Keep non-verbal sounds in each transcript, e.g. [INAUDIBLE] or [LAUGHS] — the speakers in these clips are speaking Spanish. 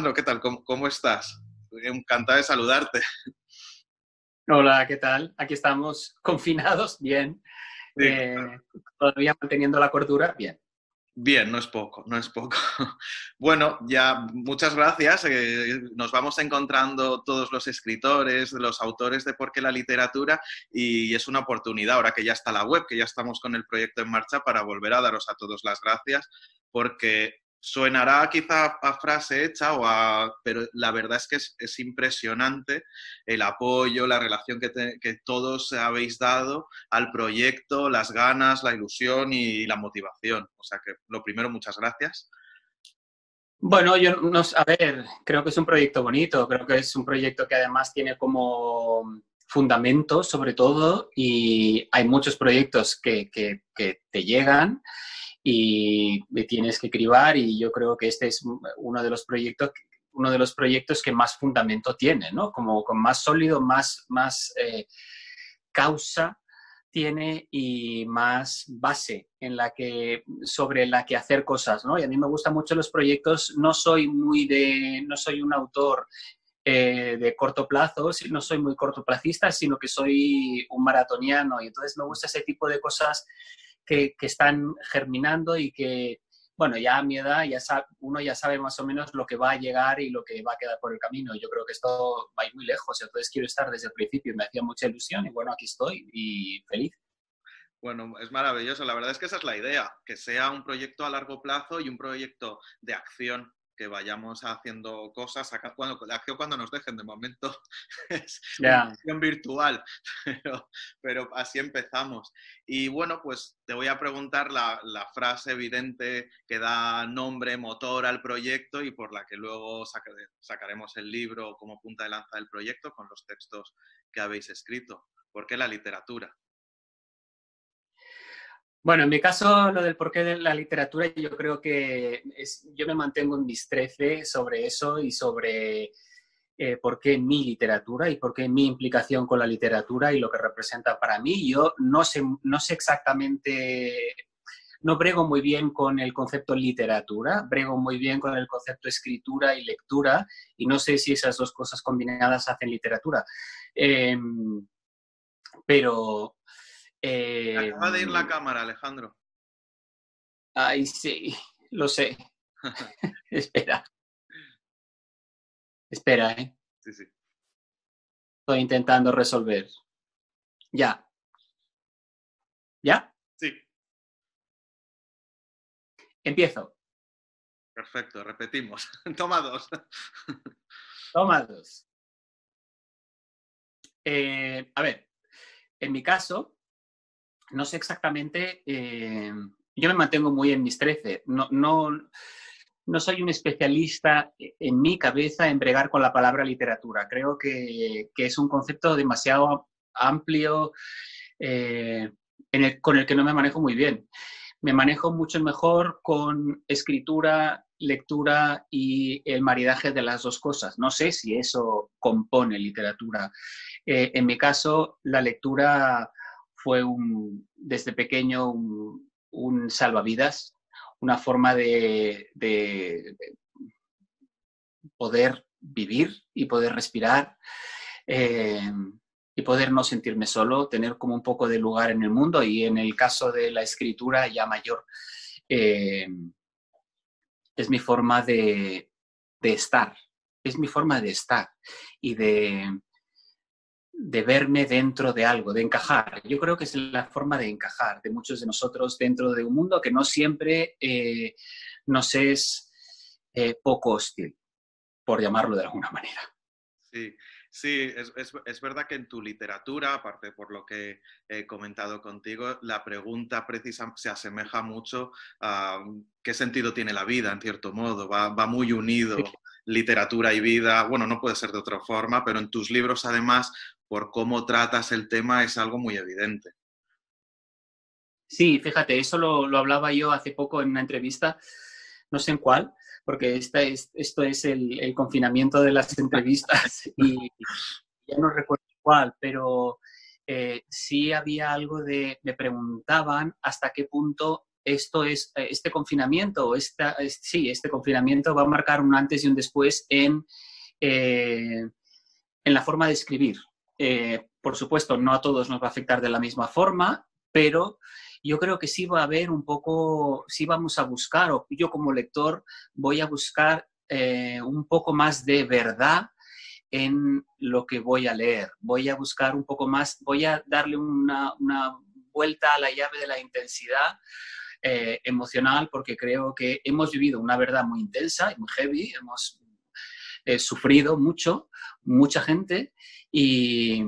Alejandro, ¿qué tal? ¿Cómo, estás? Encantado de saludarte. Hola, ¿qué tal? Aquí estamos [LAUGHS] confinados, bien. Eh, todavía manteniendo la cordura, bien. Bien, no es poco, no es poco. [LAUGHS] Bueno, ya muchas gracias. Eh, nos vamos encontrando todos los escritores, los autores de Por qué la literatura y es una oportunidad ahora que ya está la web, que ya estamos con el proyecto en marcha para volver a daros a todos las gracias porque Suenará quizá a frase hecha, o a, pero la verdad es que es, impresionante el apoyo, la relación que, todos habéis dado al proyecto, las ganas, la ilusión y la motivación. O sea que lo primero, muchas gracias. Bueno, yo no, a ver, creo que es un proyecto bonito, creo que es un proyecto que además tiene como fundamento sobre todo y hay muchos proyectos que te llegan y tienes que cribar y yo creo que este es uno de los proyectos uno de los proyectos que más fundamento tiene, ¿no? Como con más sólido, más, más eh, causa tiene y más base en la que, sobre la que hacer cosas, ¿no? Y a mí me gustan mucho los proyectos, no soy muy de, no soy un autor eh, de corto plazo, no soy muy cortoplacista, sino que soy un maratoniano y entonces me gusta ese tipo de cosas que, están germinando y que, bueno, ya a mi edad ya uno ya sabe más o menos lo que va a llegar y lo que va a quedar por el camino. Yo creo que esto va a ir muy lejos, entonces quiero estar desde el principio. Me hacía mucha ilusión y bueno, aquí estoy y feliz. Bueno, es maravilloso. La verdad es que esa es la idea, que sea un proyecto a largo plazo y un proyecto de acción que vayamos haciendo cosas acá cuando, cuando nos dejen de momento [LAUGHS] es una acción virtual [LAUGHS] pero, así empezamos. Y bueno pues te voy a preguntar la, frase evidente que da nombre motor al proyecto y por la que luego sacaremos el libro como punta de lanza del proyecto con los textos que habéis escrito. ¿por qué la literatura? Bueno, en mi caso, lo del porqué de la literatura, yo creo que es, yo me mantengo en mis trece sobre eso y sobre eh, por qué mi literatura y por qué mi implicación con la literatura y lo que representa para mí. Yo no sé, no sé exactamente, no brego muy bien con el concepto literatura, brego muy bien con el concepto escritura y lectura y no sé si esas dos cosas combinadas hacen literatura. Em, pero eh, Acaba de ir la cámara, Alejandro. Ay, sí, lo sé. [LAUGHS] Espera. Espera, ¿eh? Sí, sí. Estoy intentando resolver. Ya. ¿Ya? Sí. Empiezo. Perfecto, repetimos. [LAUGHS] Toma dos. [LAUGHS] Toma dos. Eh, a ver, en mi caso, no sé exactamente, eh, yo me mantengo muy en mis trece, no, no, no soy un especialista en mi cabeza en bregar con la palabra literatura, creo que, es un concepto demasiado amplio eh, con el que no me manejo muy bien. Me manejo mucho mejor con escritura, lectura y el maridaje de las dos cosas. No sé si eso compone literatura. Eh, en mi caso, la lectura fue un, desde pequeño un, salvavidas, una forma de, poder vivir y poder respirar eh, y poder no sentirme solo, tener como un poco de lugar en el mundo. Y en el caso de la escritura ya mayor, eh, es mi forma de, de estar, es mi forma de estar y de, de verme dentro de algo, de encajar. Yo creo que es la forma de encajar de muchos de nosotros dentro de un mundo que no siempre eh, nos es eh, poco hostil, por llamarlo de alguna manera. Sí, sí, es, verdad que en tu literatura, aparte por lo que he comentado contigo, la pregunta precisa se asemeja mucho a qué sentido tiene la vida, en cierto modo, va, muy unido. Literatura y vida, bueno, no puede ser de otra forma, pero en tus libros además por cómo tratas el tema es algo muy evidente. Sí, fíjate, eso lo, hablaba yo hace poco en una entrevista, no sé en cuál, porque esta es, esto es el, confinamiento de las entrevistas [LAUGHS] y ya no recuerdo cuál, pero eh, sí había algo de, me preguntaban hasta qué punto esto es, este confinamiento, esta, sí, este confinamiento va a marcar un antes y un después en, eh, en la forma de escribir. Eh, por supuesto, no a todos nos va a afectar de la misma forma, pero yo creo que sí va a haber un poco, sí vamos a buscar, o yo como lector voy a buscar eh, un poco más de verdad en lo que voy a leer. Voy a buscar un poco más, voy a darle una, vuelta a la llave de la intensidad eh, emocional porque creo que hemos vivido una verdad muy intensa y muy heavy, hemos eh, sufrido mucho, mucha gente y,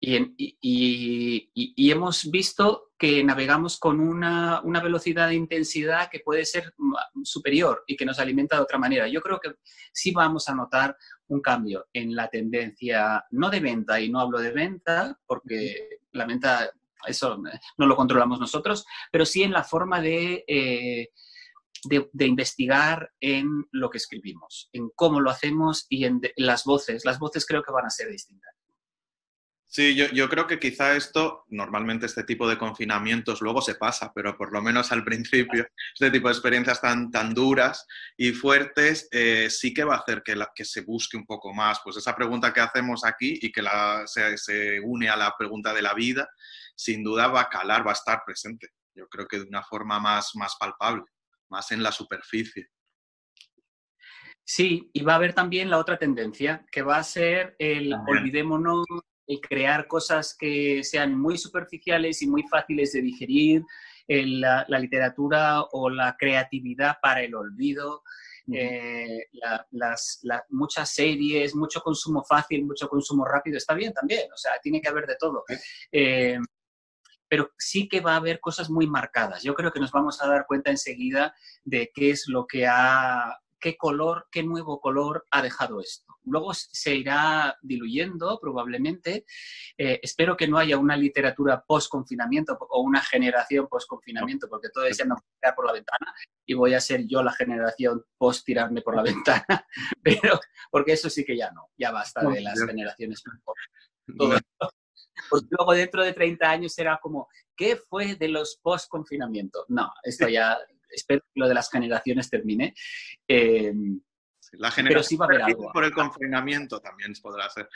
y, hemos visto que navegamos con una, una, velocidad de intensidad que puede ser superior y que nos alimenta de otra manera. Yo creo que sí vamos a notar un cambio en la tendencia, no de venta, y no hablo de venta, porque la venta, eso no lo controlamos nosotros, pero sí en la forma de, eh, de, investigar en lo que escribimos, en cómo lo hacemos y en las voces. Las voces creo que van a ser distintas. Sí, yo, creo que quizá esto, normalmente este tipo de confinamientos luego se pasa, pero por lo menos al [LAUGHS] principio, este tipo de experiencias tan, tan duras y fuertes eh, sí que va a hacer que, que se busque un poco más. Pues esa pregunta que hacemos aquí y que la, se, se une a la pregunta de la vida, sin duda va a calar, va a estar presente. Yo creo que de una forma más, más palpable, más en la superficie. Sí, y va a haber también la otra tendencia, que va a ser el olvidémonos el crear cosas que sean muy superficiales y muy fáciles de digerir, la, literatura o la creatividad para el olvido, eh, las, muchas series, mucho consumo fácil, mucho consumo rápido, está bien también, o sea, tiene que haber de todo. Eh, pero sí que va a haber cosas muy marcadas. Yo creo que nos vamos a dar cuenta enseguida de qué es lo que ha qué color, qué nuevo color ha dejado esto. Luego se irá diluyendo probablemente. Eh, espero que no haya una literatura post-confinamiento o una generación post-confinamiento, porque todo eso me va a tirar por la ventana y voy a ser yo la generación post-tirarme por la [LAUGHS] ventana. Pero, porque eso sí que ya no, ya basta de las generaciones Todo Porque luego dentro de 30 años será como, ¿qué fue de los post-confinamiento? No, esto ya espero que lo de las generaciones termine. Eh, la generación pero sí va a haber algo. por el confinamiento también podrá ser.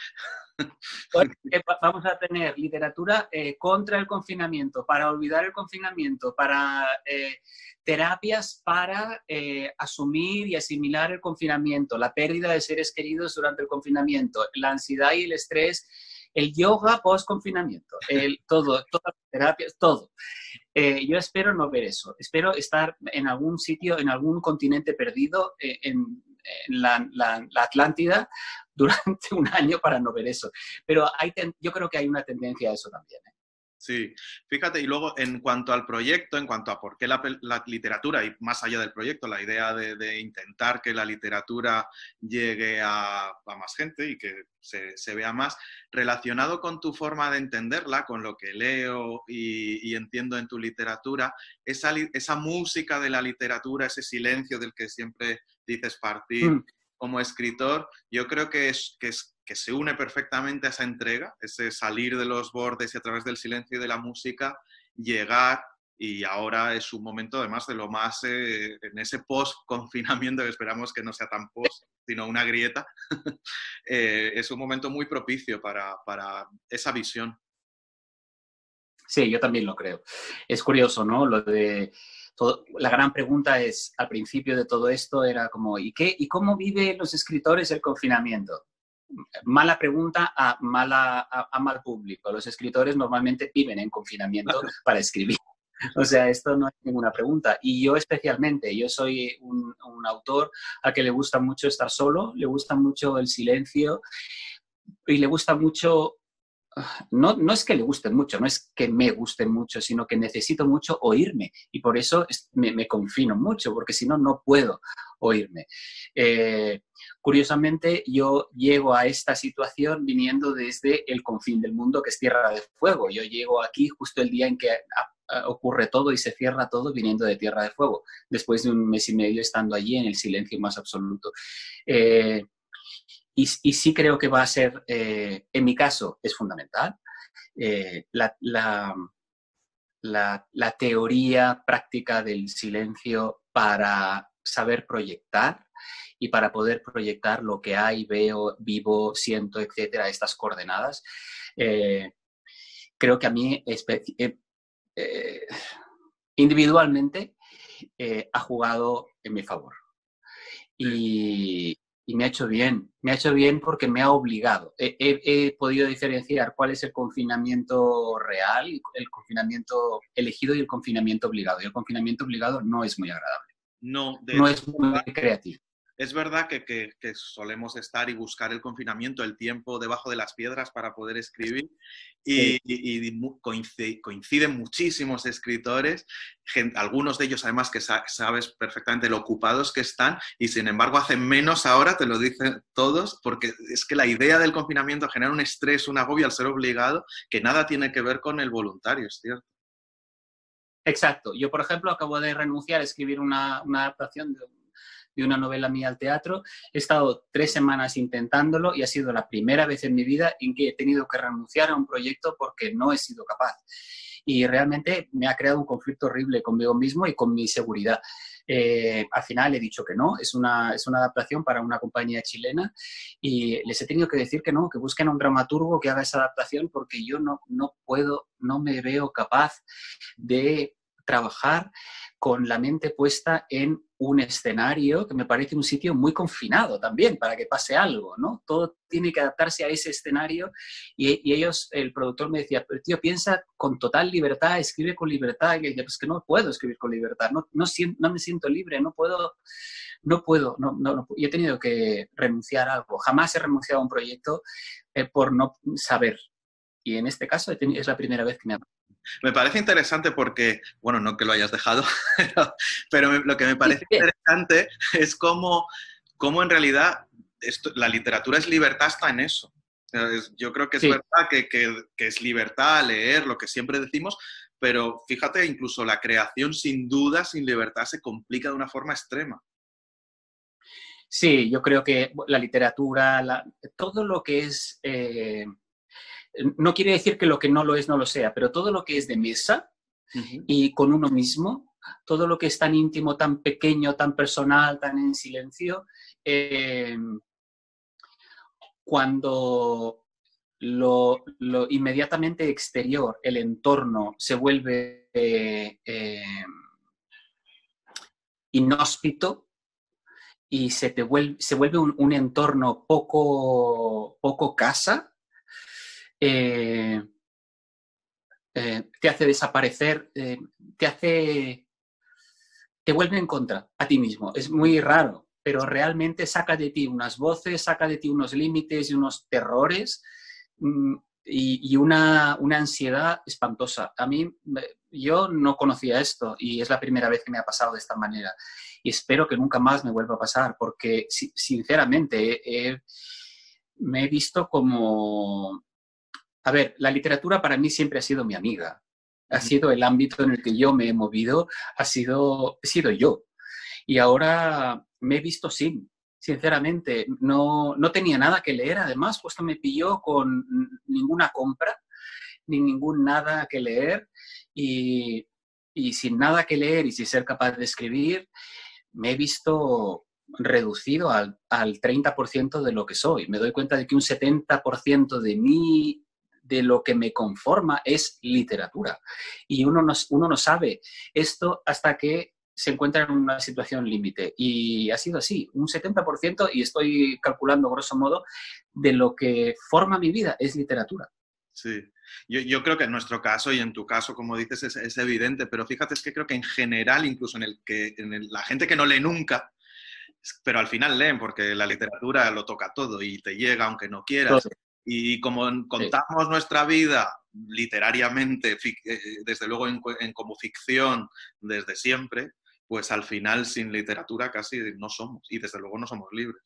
[LAUGHS] vamos a tener literatura eh, contra el confinamiento, para olvidar el confinamiento, para eh, terapias para asumir y asimilar el confinamiento, la pérdida de seres queridos durante el confinamiento, la ansiedad y el estrés el yoga post-confinamiento, [LAUGHS] todo, todas las terapias, todo. Eh, yo espero no ver eso. Espero estar en algún sitio, en algún continente perdido, eh, en, la, Atlántida, [LAUGHS] durante un año para no ver eso. Pero hay yo creo que hay una tendencia a eso también. ¿eh? Sí, fíjate, y luego en cuanto al proyecto, en cuanto a por qué la, literatura, y más allá del proyecto, la idea de, intentar que la literatura llegue a, más gente y que se, vea más, relacionado con tu forma de entenderla, con lo que leo y, entiendo en tu literatura, esa, esa, música de la literatura, ese silencio del que siempre dices partir. Mm. Como escritor, yo creo que es, que es que se une perfectamente a esa entrega, ese salir de los bordes y a través del silencio y de la música, llegar y ahora es un momento además de lo más eh, en ese post-confinamiento, que esperamos que no sea tan post, sino una grieta, [LAUGHS] eh, es un momento muy propicio para, para, esa visión. Sí, yo también lo creo. Es curioso, ¿no? Lo de la gran pregunta es, al principio de todo esto era como, ¿y qué? ¿Y cómo viven los escritores el confinamiento? Mala pregunta a, mala, a, mal público. Los escritores normalmente viven en confinamiento para escribir. O sea, esto no es ninguna pregunta. Y yo especialmente, yo soy un, un, autor a que le gusta mucho estar solo, le gusta mucho el silencio y le gusta mucho no, no es que le gusten mucho, no es que me gusten mucho, sino que necesito mucho oírme y por eso me, confino mucho, porque si no, no puedo oírme. Eh, curiosamente, yo llego a esta situación viniendo desde el confín del mundo, que es Tierra de Fuego. Yo llego aquí justo el día en que ocurre todo y se cierra todo viniendo de Tierra de Fuego, después de un mes y medio estando allí en el silencio más absoluto. Eh, y, sí creo que va a ser, eh, en mi caso, es fundamental. Eh, la, la, teoría práctica del silencio para saber proyectar y para poder proyectar lo que hay, veo, vivo, siento, etcétera, estas coordenadas. Eh, creo que a mí eh, eh, individualmente ha jugado en mi favor. Y, y me ha hecho bien. Me ha hecho bien porque me ha obligado. He, podido diferenciar cuál es el confinamiento real, el confinamiento elegido y el confinamiento obligado. Y el confinamiento obligado no es muy agradable. No, no es muy creativo. Es verdad que, solemos estar y buscar el confinamiento, el tiempo debajo de las piedras para poder escribir y, coinciden muchísimos escritores, algunos de ellos además que sabes perfectamente lo ocupados que están y sin embargo hacen menos ahora, te lo dicen todos, porque es que la idea del confinamiento genera un estrés, un agobio al ser obligado que nada tiene que ver con el voluntario, es cierto. Exacto. Yo, por ejemplo, acabo de renunciar a escribir una, una adaptación de de una novela mía al teatro. He estado tres semanas intentándolo y ha sido la primera vez en mi vida en que he tenido que renunciar a un proyecto porque no he sido capaz. Y realmente me ha creado un conflicto horrible conmigo mismo y con mi seguridad. Eh, al final he dicho que no, es una, es una adaptación para una compañía chilena y les he tenido que decir que no, que busquen a un dramaturgo que haga esa adaptación porque yo no, no puedo, no me veo capaz de trabajar con la mente puesta en un escenario que me parece un sitio muy confinado también para que pase algo, ¿no? Todo tiene que adaptarse a ese escenario y, ellos, el productor me decía, pero tío, piensa con total libertad, escribe con libertad. Y yo pues que no puedo escribir con libertad, no, no, no me siento libre, no puedo, no puedo, no, no, yo he tenido que renunciar a algo. Jamás he renunciado a un proyecto eh, por no saber. Y en este caso es la primera vez que me ha me parece interesante porque, bueno, no que lo hayas dejado, [LAUGHS] pero, lo que me parece interesante es cómo, cómo en realidad la literatura es libertad está en eso. Yo creo que es verdad que, que, es libertad leer, lo que siempre decimos, pero fíjate, incluso la creación sin duda, sin libertad, se complica de una forma extrema. Sí, yo creo que la literatura, todo lo que es eh, no quiere decir que lo que no lo es no lo sea, pero todo lo que es de mesa y con uno mismo, todo lo que es tan íntimo, tan pequeño, tan personal, tan en silencio, em, cuando lo, inmediatamente exterior, el entorno, se vuelve em, inhóspito y se, te vuelve, se vuelve un, un entorno poco, poco casa, eh, eh, te hace desaparecer, eh, te hace, te vuelve en contra a ti mismo. Es muy raro, pero realmente saca de ti unas voces, saca de ti unos límites y unos terrores mm, y, una, una, ansiedad espantosa. A mí, yo no conocía esto y es la primera vez que me ha pasado de esta manera y espero que nunca más me vuelva a pasar porque, sinceramente, me he visto como a ver, la literatura para mí siempre ha sido mi amiga. Ha sido el ámbito en el que yo me he movido, ha sido, he sido yo. Y ahora me he visto sin, sinceramente. No, no tenía nada que leer, además, puesto me pilló con ninguna compra, ni ningún nada que leer. Y, y sin nada que leer y sin ser capaz de escribir, me he visto reducido al, al 30% de lo que soy. Me doy cuenta de que un 70% de mí de lo que me conforma es literatura. Y uno no, uno no sabe esto hasta que se encuentra en una situación límite. Y ha sido así, un 70%, y estoy calculando grosso modo, de lo que forma mi vida es literatura. Sí, yo, creo que en nuestro caso y en tu caso, como dices, es, evidente, pero fíjate, es que creo que en general, incluso en, el que, en la gente que no lee nunca, pero al final leen porque la literatura lo toca todo y te llega aunque no quieras. Y como contamos nuestra vida literariamente, eh, desde luego en, como ficción desde siempre, pues al final sin literatura casi no somos y desde luego no somos libres.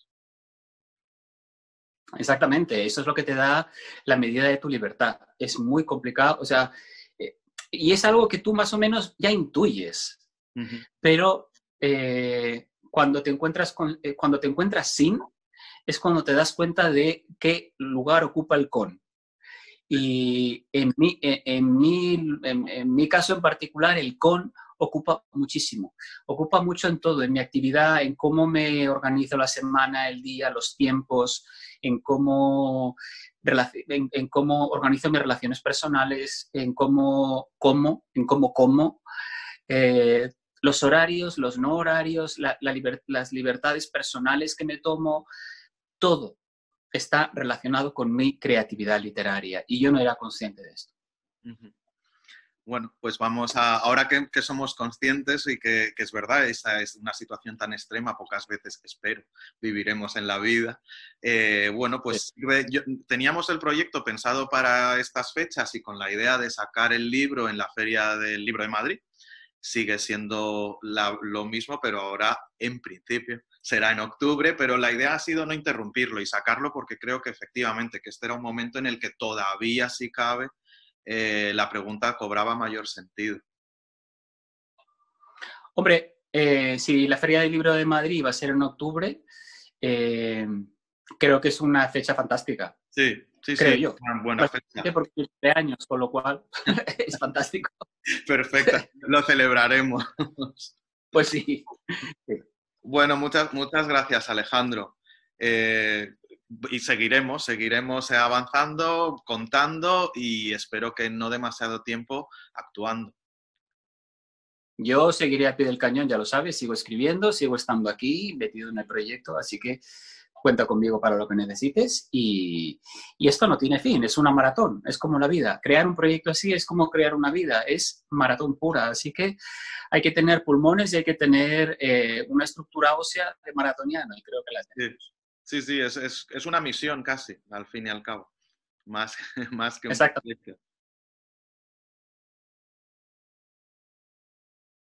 Exactamente, eso es lo que te da la medida de tu libertad. Es muy complicado, o sea, eh, y es algo que tú más o menos ya intuyes, pero eh, cuando, te encuentras con, cuando te encuentras sin, es cuando te das cuenta de qué lugar ocupa el con. Y en mi, en, mi, en, mi caso en particular, el con ocupa muchísimo. Ocupa mucho en todo, en mi actividad, en cómo me organizo la semana, el día, los tiempos, en cómo, en, cómo organizo mis relaciones personales, en cómo en cómo como, eh, los horarios, los no horarios, las libertades personales que me tomo, todo está relacionado con mi creatividad literaria y yo no era consciente de esto. Bueno, pues vamos a, ahora que, somos conscientes y que, es verdad, esa es una situación tan extrema, pocas veces, espero, viviremos en la vida. Eh, bueno, pues teníamos el proyecto pensado para estas fechas y con la idea de sacar el libro en la Feria del Libro de Madrid. Sigue siendo lo mismo, pero ahora en principio será en octubre, pero la idea ha sido no interrumpirlo y sacarlo porque creo que efectivamente que este era un momento en el que todavía si cabe eh, la pregunta cobraba mayor sentido. Hombre, eh, si la Feria del Libro de Madrid va a ser en octubre, eh, creo que es una fecha fantástica. Sí, sí, creo sí. yo. Una buena fecha. Porque de años, con lo cual [LAUGHS] es fantástico. Perfecto, lo celebraremos. Pues sí. Bueno, muchas, muchas gracias, Alejandro y seguiremos, seguiremos avanzando, contando y espero que no demasiado tiempo actuando. Yo seguiré a pie del cañón, ya lo sabes, sigo escribiendo, sigo estando aquí, metido en el proyecto, así que cuenta conmigo para lo que necesites y, y, esto no tiene fin, es una maratón, es como la vida. Crear un proyecto así es como crear una vida, es maratón pura, así que hay que tener pulmones y hay que tener eh, una estructura ósea de maratoniano y creo que la tenemos. Sí, sí, es, es, es, una misión casi, al fin y al cabo, más, [LAUGHS] más que un Exacto.